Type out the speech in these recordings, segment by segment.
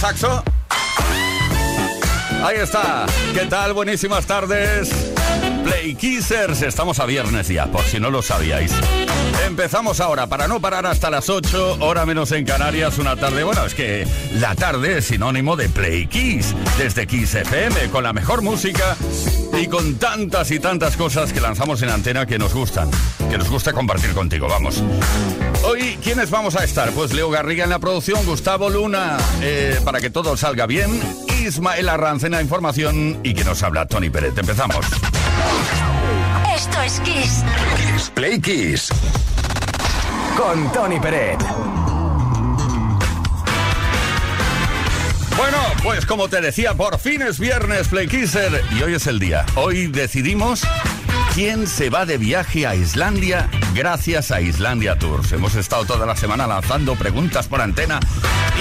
Saxo. Ahí está. ¿Qué tal? Buenísimas tardes. Play Kissers. Estamos a viernes ya, por si no lo sabíais. Empezamos ahora, para no parar hasta las 8, hora menos en Canarias, una tarde. Bueno, es que la tarde es sinónimo de Play Kiss, desde Kiss FM, con la mejor música y con tantas y tantas cosas que lanzamos en antena que nos gustan, que nos gusta compartir contigo. Vamos. Hoy, ¿quiénes vamos a estar? Pues Leo Garriga en la producción, Gustavo Luna, eh, para que todo salga bien, Ismael Arranz en la información y que nos habla Tony Pérez. Empezamos. Esto es Kiss. Kiss Play Kiss. Con Tony Pérez. Bueno, pues como te decía, por fin es viernes, Play Kisser, y hoy es el día. Hoy decidimos quién se va de viaje a Islandia gracias a Islandia Tours. Hemos estado toda la semana lanzando preguntas por antena,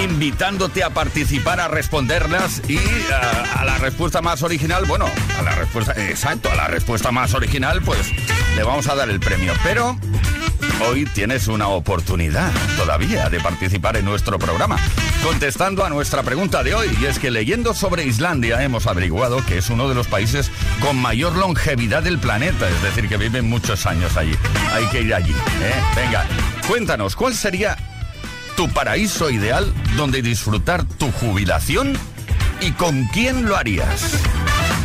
invitándote a participar, a responderlas y a, a la respuesta más original, bueno, a la respuesta, exacto, a la respuesta más original, pues le vamos a dar el premio. Pero hoy tienes una oportunidad todavía de participar en nuestro programa, contestando a nuestra pregunta de hoy. Y es que leyendo sobre Islandia hemos averiguado que es uno de los países con mayor longevidad del planeta, es decir, que viven muchos años allí. Hay que ir allí. ¿eh? Venga, cuéntanos, ¿cuál sería tu paraíso ideal donde disfrutar tu jubilación y con quién lo harías?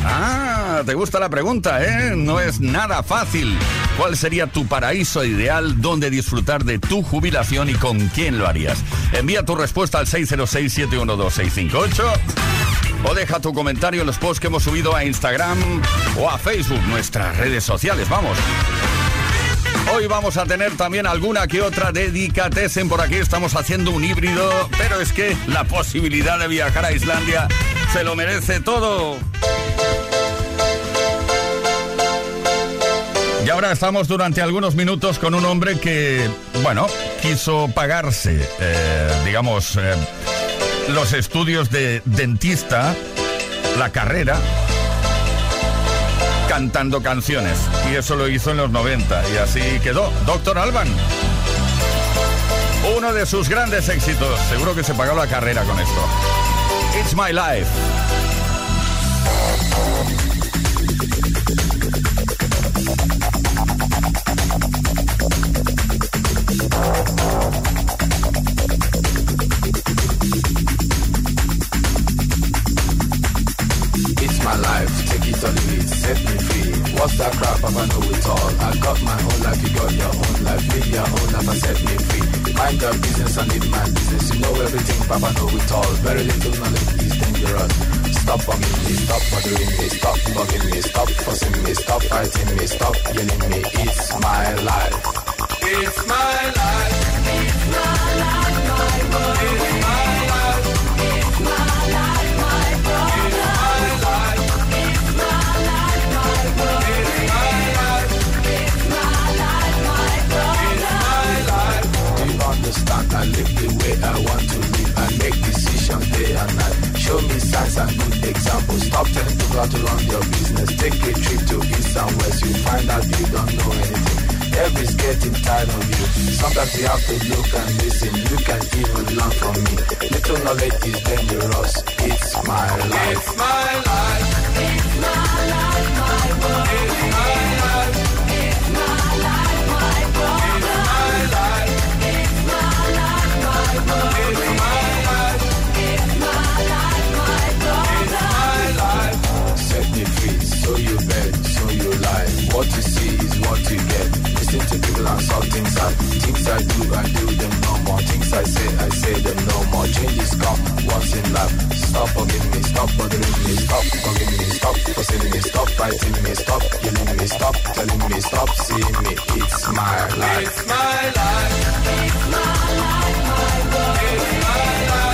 Ah, te gusta la pregunta, ¿eh? No es nada fácil. ¿Cuál sería tu paraíso ideal donde disfrutar de tu jubilación y con quién lo harías? Envía tu respuesta al 606-712-658 o deja tu comentario en los posts que hemos subido a Instagram o a Facebook, nuestras redes sociales. Vamos. Hoy vamos a tener también alguna que otra dedicatesen por aquí. Estamos haciendo un híbrido, pero es que la posibilidad de viajar a Islandia se lo merece todo. Ahora estamos durante algunos minutos con un hombre que, bueno, quiso pagarse, eh, digamos, eh, los estudios de dentista, la carrera, cantando canciones. Y eso lo hizo en los 90 y así quedó. Doctor Alban. Uno de sus grandes éxitos. Seguro que se pagó la carrera con esto. It's My Life. That crap? I know it all. I got my own life, you got your own life. Live your own life and set me free. Mind your business and live my business. You know everything, Papa know it all. Very little knowledge is dangerous. Stop bugging me, stop bothering me, stop bugging me, stop fussing me, stop fighting me, stop yelling me. It's my life. It's my life. It's my life, my. It's my life. I live the way I want to live. I make decisions day and night. Show me signs and good examples. Stop telling people how to run your business. Take a trip to east and west. You find out you don't know anything. Everybody's getting tired of you. Sometimes you have to look and listen. You can even learn from me. Little knowledge is dangerous. It's my life. It's my life. It's my life, my world. It's my life. What you see is what you get. Listen to people and solve things. Things I do, I do them. Things I say, I say them no more. Changes come once in life. Stop bugging me, stop bothering me, stop bugging me, stop fussing me, stop fighting me, stop killing me, stop telling me, stop seeing me. It's my life. It's my life. It's my life, my world. It's my life.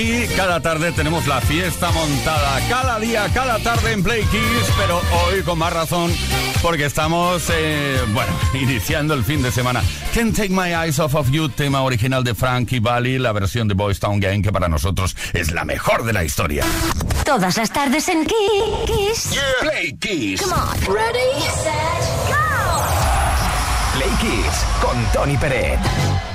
Aquí cada tarde tenemos la fiesta montada, cada día, cada tarde en Play Kiss, pero hoy con más razón porque estamos, eh, bueno, iniciando el fin de semana. Can't Take My Eyes Off of You, tema original de Frankie Valli, la versión de Boys Town Gang que para nosotros es la mejor de la historia. Todas las tardes en Kiss. Play Kiss. Come on. Ready, set, go. Play Kiss con Tony Peret.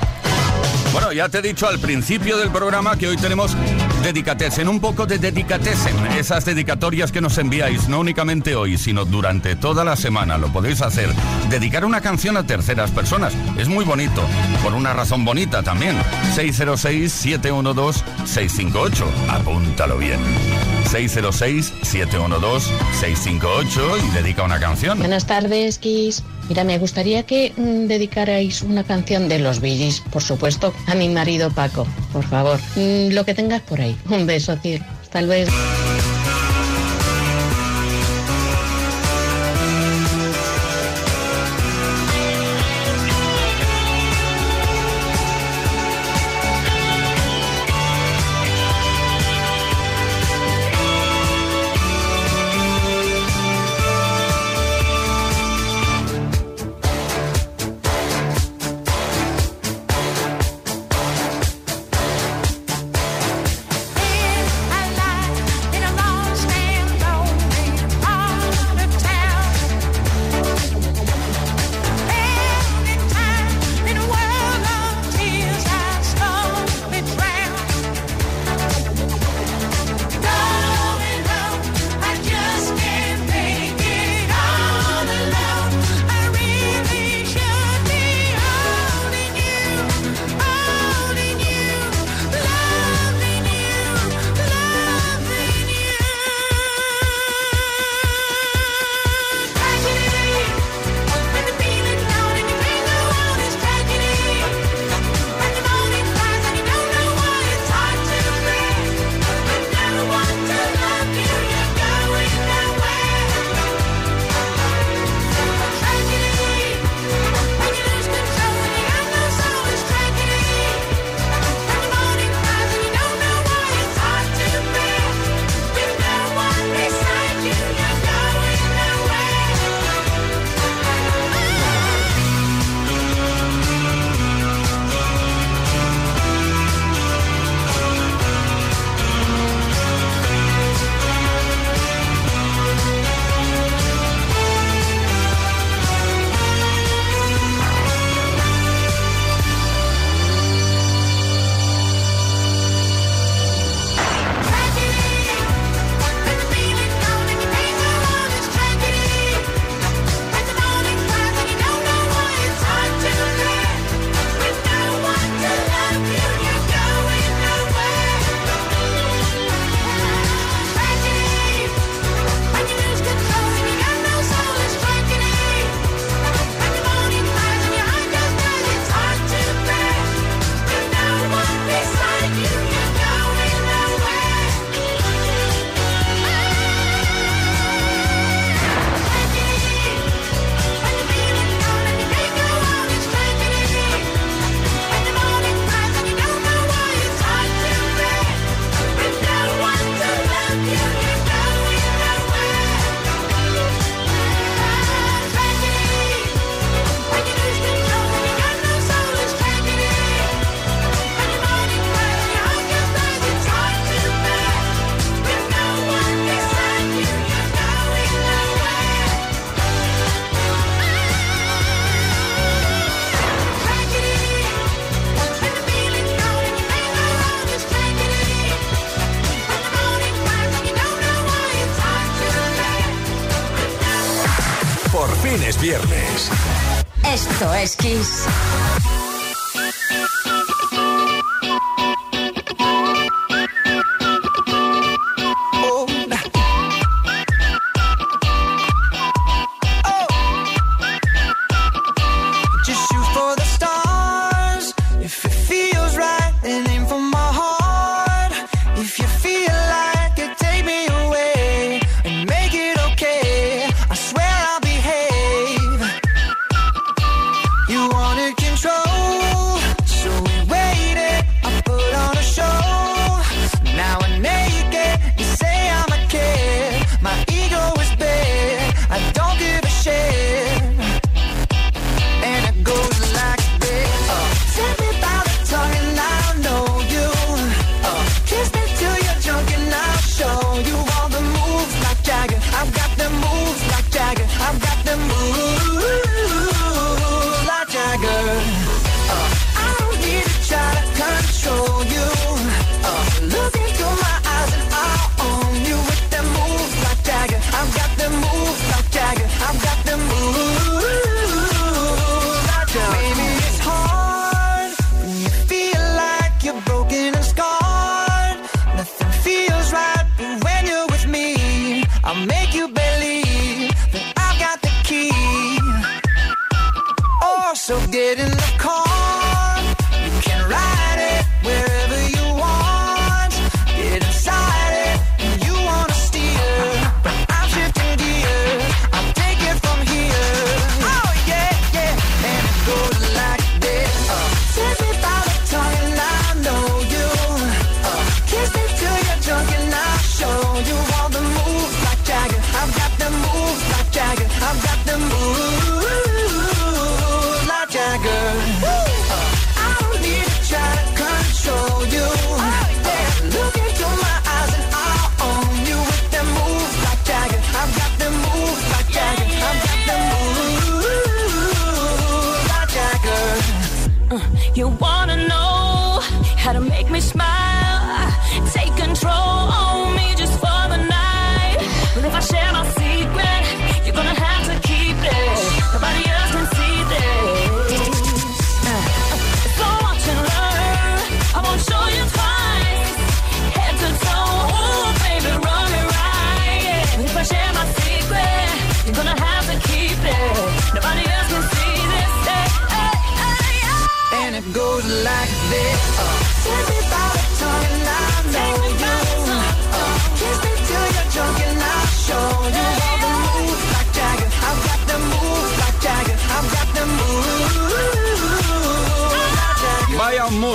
Bueno, ya te he dicho al principio del programa que hoy tenemos Dedicatesen, un poco de Dedicatesen, esas dedicatorias que nos enviáis, no únicamente hoy, sino durante toda la semana, lo podéis hacer. Dedicar una canción a terceras personas, es muy bonito, por una razón bonita también. 606-712-658, apúntalo bien. 606-712-658 y dedica una canción. Buenas tardes, Kiss. Mira, me gustaría que mm, dedicarais una canción de los Billys, por supuesto, a mi marido Paco, por favor. Mm, lo que tengas por ahí. Un beso, Cir. Hasta luego.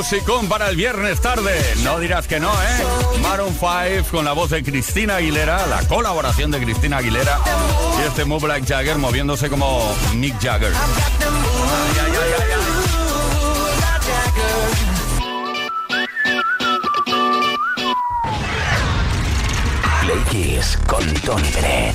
Musicón para el viernes tarde. No dirás que no, ¿eh? Maroon 5 con la voz de Cristina Aguilera, la colaboración de Cristina Aguilera y este Move Like Jagger moviéndose como Mick Jagger. Ay, con Tony Bennett.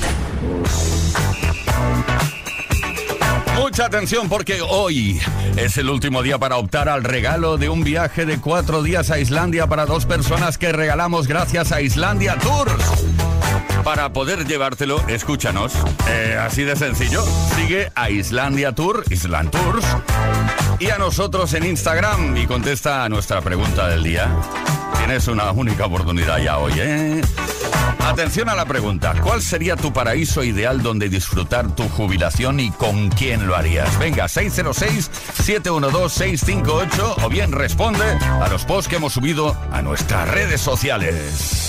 Mucha atención porque hoy es el último día para optar al regalo de un viaje de cuatro días a Islandia para dos personas que regalamos gracias a Islandia Tours. Para poder llevártelo, escúchanos. Eh, así de sencillo. Sigue a Islandia Tour, Island Tours, y a nosotros en Instagram y contesta a nuestra pregunta del día. Tienes una única oportunidad ya hoy, ¿eh? Atención a la pregunta. ¿Cuál sería tu paraíso ideal donde disfrutar tu jubilación y con quién lo harías? Venga, 606-712-658 o bien responde a los posts que hemos subido a nuestras redes sociales.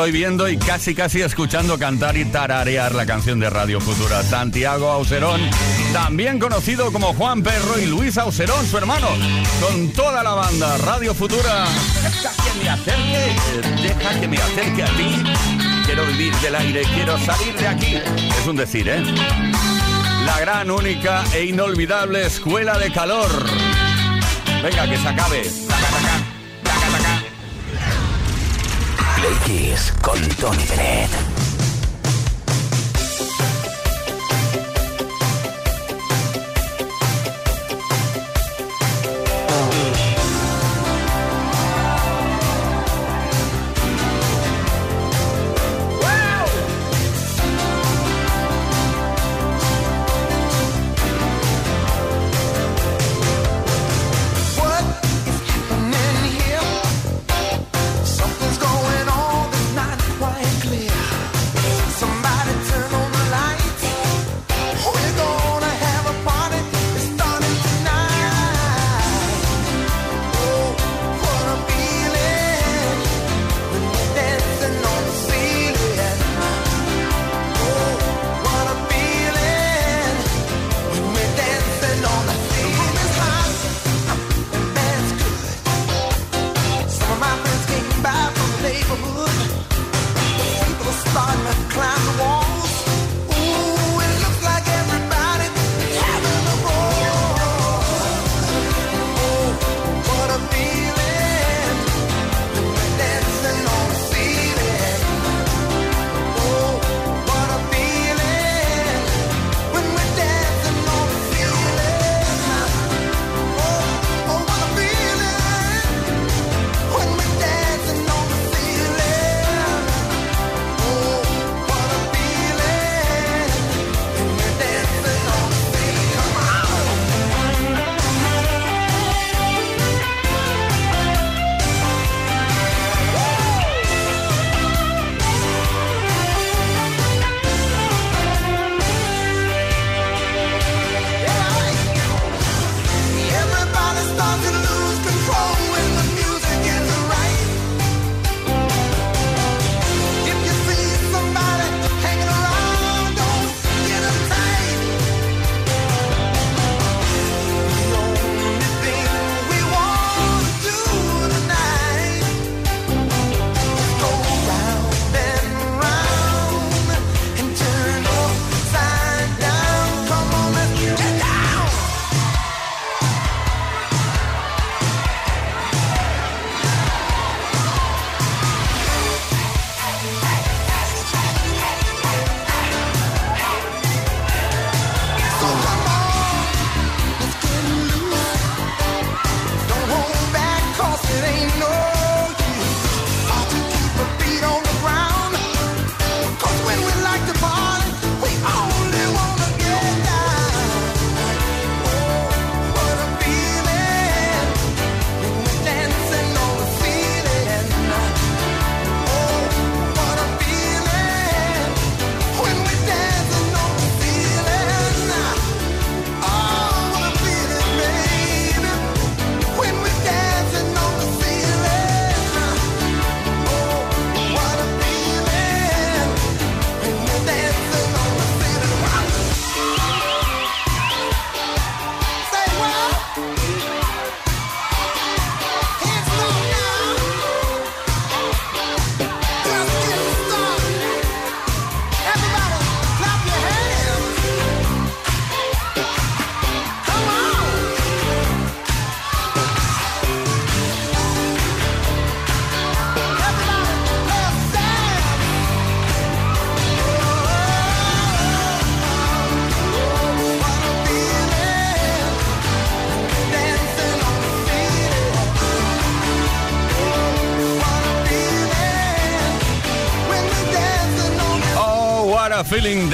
Estoy viendo y casi casi escuchando cantar y tararear la canción de Radio Futura. Santiago Auserón, también conocido como Juan Perro y Luis Auserón, su hermano, con toda la banda Radio Futura. Deja que me acerque, deja que me acerque a ti. Quiero vivir del aire, quiero salir de aquí. Es un decir, ¿eh? La gran, única e inolvidable escuela de calor. Venga, que se acabe. Play Kiss con Tony Bennett.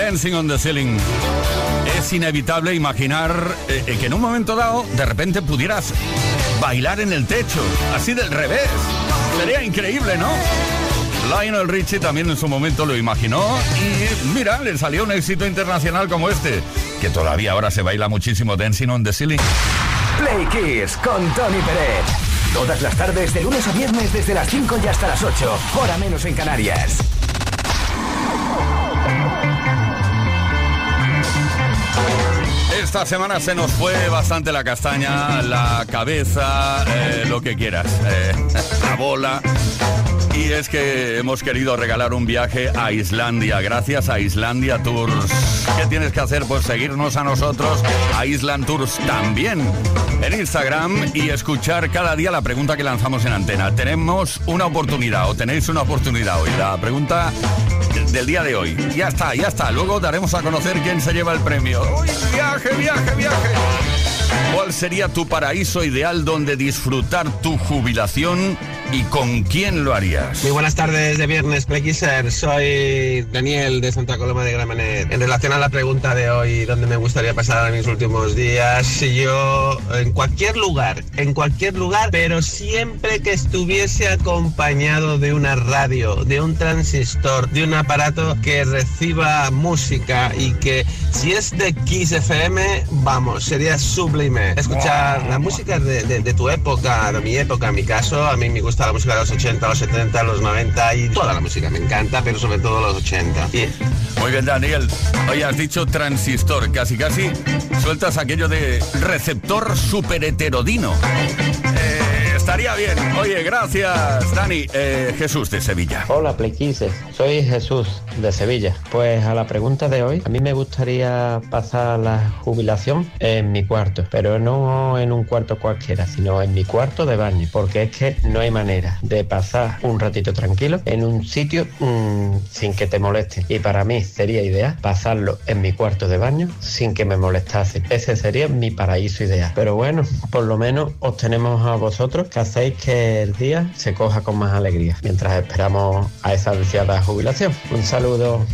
Dancing on the Ceiling. Es inevitable imaginar eh, eh, que en un momento dado de repente pudieras bailar en el techo, así del revés. Sería increíble, ¿no? Lionel Richie también en su momento lo imaginó y mira, le salió un éxito internacional como este, que todavía ahora se baila muchísimo Dancing on the Ceiling. Play Kiss con Tony Pérez. Todas las tardes, de lunes a viernes, desde las 5 y hasta las 8. Hora menos en Canarias. Esta semana se nos fue bastante la castaña, la cabeza, eh, lo que quieras, eh, la bola. Y es que hemos querido regalar un viaje a Islandia, gracias a Islandia Tours. ¿Qué tienes que hacer? Pues seguirnos a nosotros, a Island Tours también, en Instagram y escuchar cada día la pregunta que lanzamos en antena. Tenemos una oportunidad, o tenéis una oportunidad hoy. La pregunta del día de hoy. Ya está, ya está. Luego daremos a conocer quién se lleva el premio. ¡Uy, viaje, viaje, viaje! ¿Cuál sería tu paraíso ideal donde disfrutar tu jubilación y con quién lo harías? Muy buenas tardes de viernes, Plequiser. Soy Daniel de Santa Coloma de Gramenet. En relación a la pregunta de hoy, ¿dónde me gustaría pasar mis últimos días? Yo, en cualquier lugar, en cualquier lugar, pero siempre que estuviese acompañado de una radio, de un transistor, de un aparato que reciba música y que si es de Kiss FM, vamos, sería sublime. Escuchar la música de, tu época, de mi época, en mi caso, a mí me gusta la música de los 80, los 70, los 90 y toda la música me encanta, pero sobre todo los 80. Y Muy bien, Daniel. Hoy has dicho transistor, casi casi sueltas aquello de receptor superheterodino. Bien. Oye, gracias, Dani. Eh, Jesús de Sevilla. Hola Playquises, soy Jesús de Sevilla. Pues a la pregunta de hoy, a mí me gustaría pasar la jubilación en mi cuarto, pero no en un cuarto cualquiera, sino en mi cuarto de baño, porque es que no hay manera de pasar un ratito tranquilo en un sitio mm, sin que te molesten. Y para mí sería ideal pasarlo en mi cuarto de baño sin que me molestasen. Ese sería mi paraíso ideal. Pero bueno, por lo menos os tenemos a vosotros que que el día se coja con más alegría mientras esperamos a esa ansiada jubilación. Un saludo.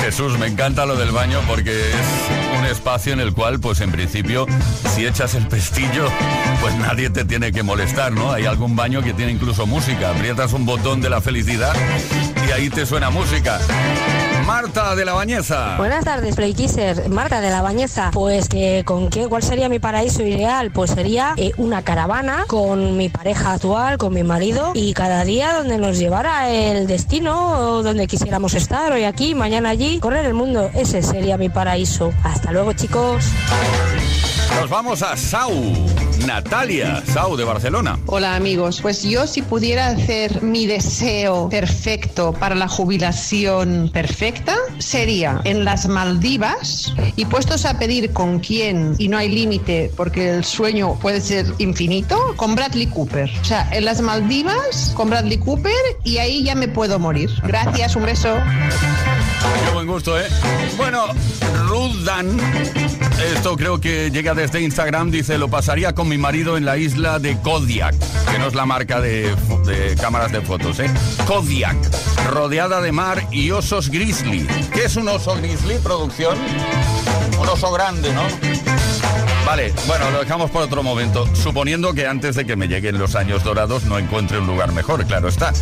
Jesús, me encanta lo del baño porque es un espacio en el cual, pues en principio, si echas el pestillo, pues nadie te tiene que molestar, ¿no? Hay algún baño que tiene incluso música. Aprietas un botón de la felicidad y ahí te suena música. Marta de la Bañeza. Buenas tardes, Playkisser. Marta de la Bañeza. Pues que con qué, ¿cuál sería mi paraíso ideal? Pues sería eh, una caravana con mi pareja actual, con mi marido, y cada día donde nos llevara el destino, donde quisiéramos estar, hoy aquí, mañana allí, correr el mundo. Ese sería mi paraíso. Hasta luego, chicos. Nos vamos a Sau. Natalia, Sau de Barcelona. Hola amigos, pues yo si pudiera hacer mi deseo perfecto para la jubilación perfecta sería en las Maldivas y puestos a pedir con quién y no hay límite porque el sueño puede ser infinito, con Bradley Cooper. O sea, en las Maldivas con Bradley Cooper y ahí ya me puedo morir. Gracias, un beso. Qué buen gusto, ¿eh? Bueno, Ruth Dan, esto creo que llega desde Instagram, dice, lo pasaría con mi marido en la isla de Kodiak, que no es la marca de cámaras de fotos, ¿eh? Kodiak, rodeada de mar y osos grizzly. ¿Qué es un oso grizzly, producción? Un oso grande, ¿no? Vale, bueno, lo dejamos por otro momento, suponiendo que antes de que me lleguen los años dorados no encuentre un lugar mejor, claro está.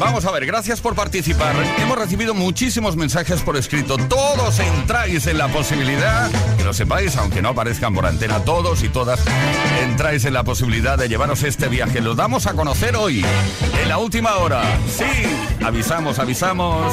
Vamos a ver, gracias por participar. Hemos recibido muchísimos mensajes por escrito. Todos entráis en la posibilidad, que lo sepáis, aunque no aparezcan por antena, todos y todas entráis en la posibilidad de llevaros este viaje. Lo damos a conocer hoy, en la última hora. Sí, avisamos, avisamos.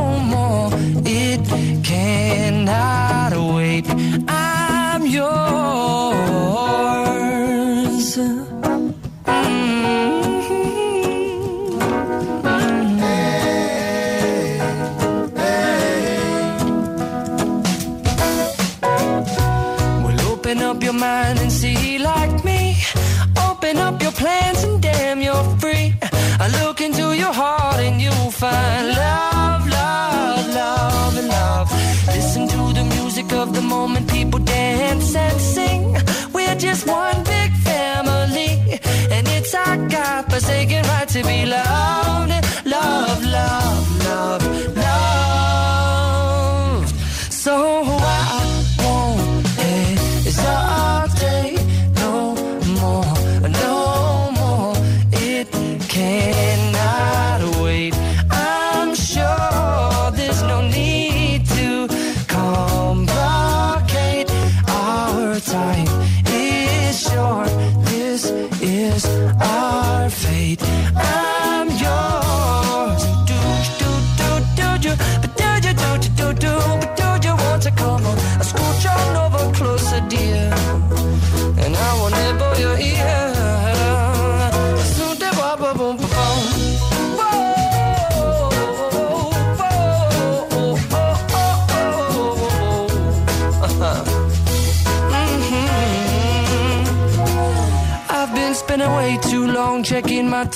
when not wait. I'm yours. up your mind and see like me. Open up your plans and damn, you're free. I look into your heart and you'll find love. home and people dance and sing. We're just one big family, and it's our God forsaken right to be loved.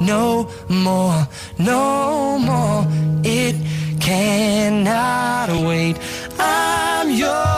no more, no more. It cannot wait. I'm yours.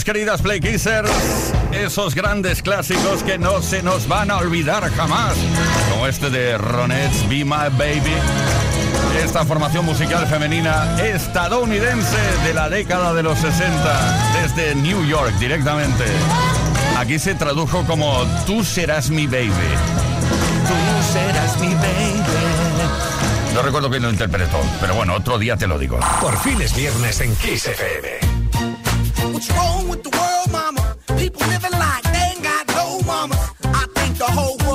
queridas Play Kissers, esos grandes clásicos que no se nos van a olvidar jamás, como este de Ronettes, Be My Baby, esta formación musical femenina estadounidense de la década de los 60, desde New York directamente. Aquí se tradujo como Tú serás mi baby. Tú serás mi baby. No recuerdo quién lo interpretó, pero bueno, otro día te lo digo. Por fin es viernes en Kiss FM. What's wrong with the world, mama? People living like they ain't got no mama. I think the whole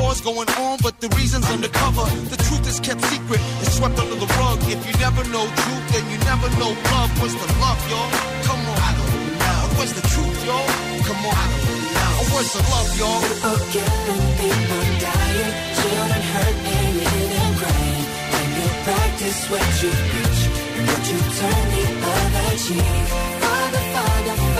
War's going on, but the reason's undercover. The truth is kept secret, it's swept under the rug. If you never know truth, then you never know love. Where's the love, y'all? Come on. I don't know. Where's the truth, y'all? Come on. I don't know. Where's the love, y'all? People killing, people dying, children hurt and hear them crying. When you practice what you preach and what you turn the other cheek. Father, Father, Father,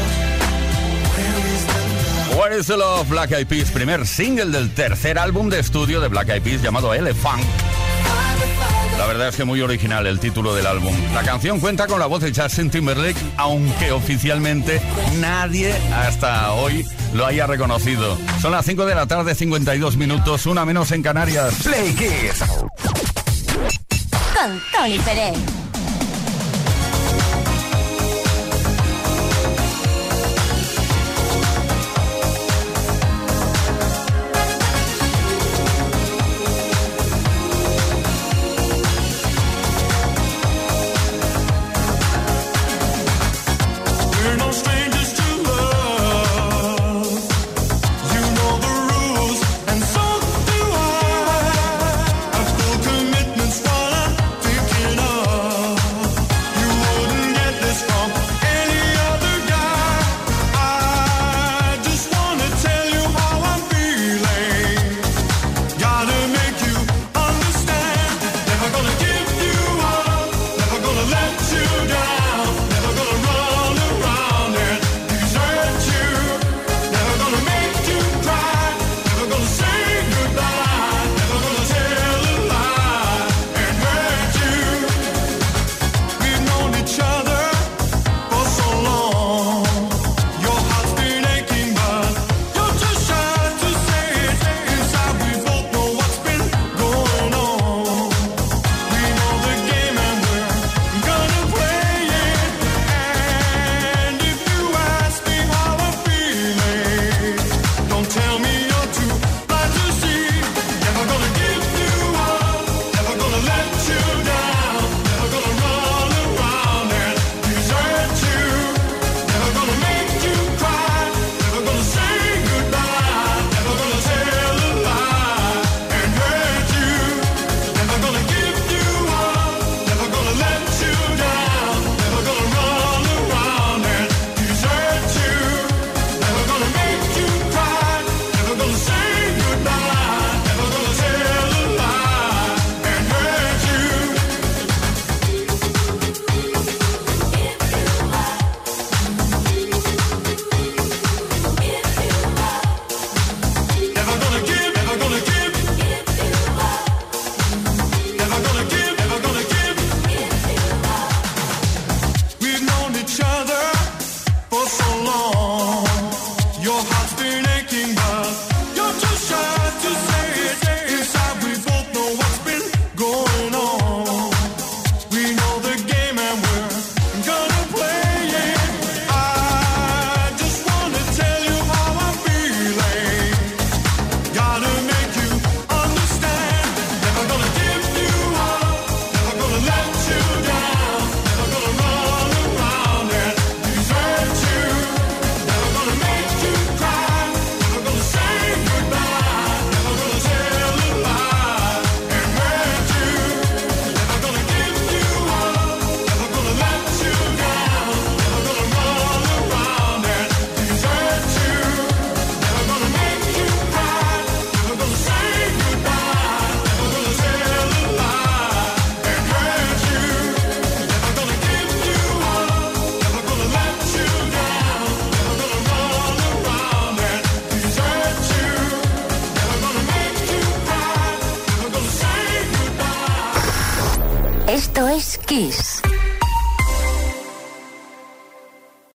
Where is the Love? Black Eyed Peas, primer single del tercer álbum de estudio de Black Eyed Peas llamado Elephant. La verdad es que muy original el título del álbum. La canción cuenta con la voz de Justin Timberlake, aunque oficialmente nadie hasta hoy lo haya reconocido. Son las 5 de la tarde, 52 minutos, una menos en Canarias. Play Kiss. Con Tony Pérez.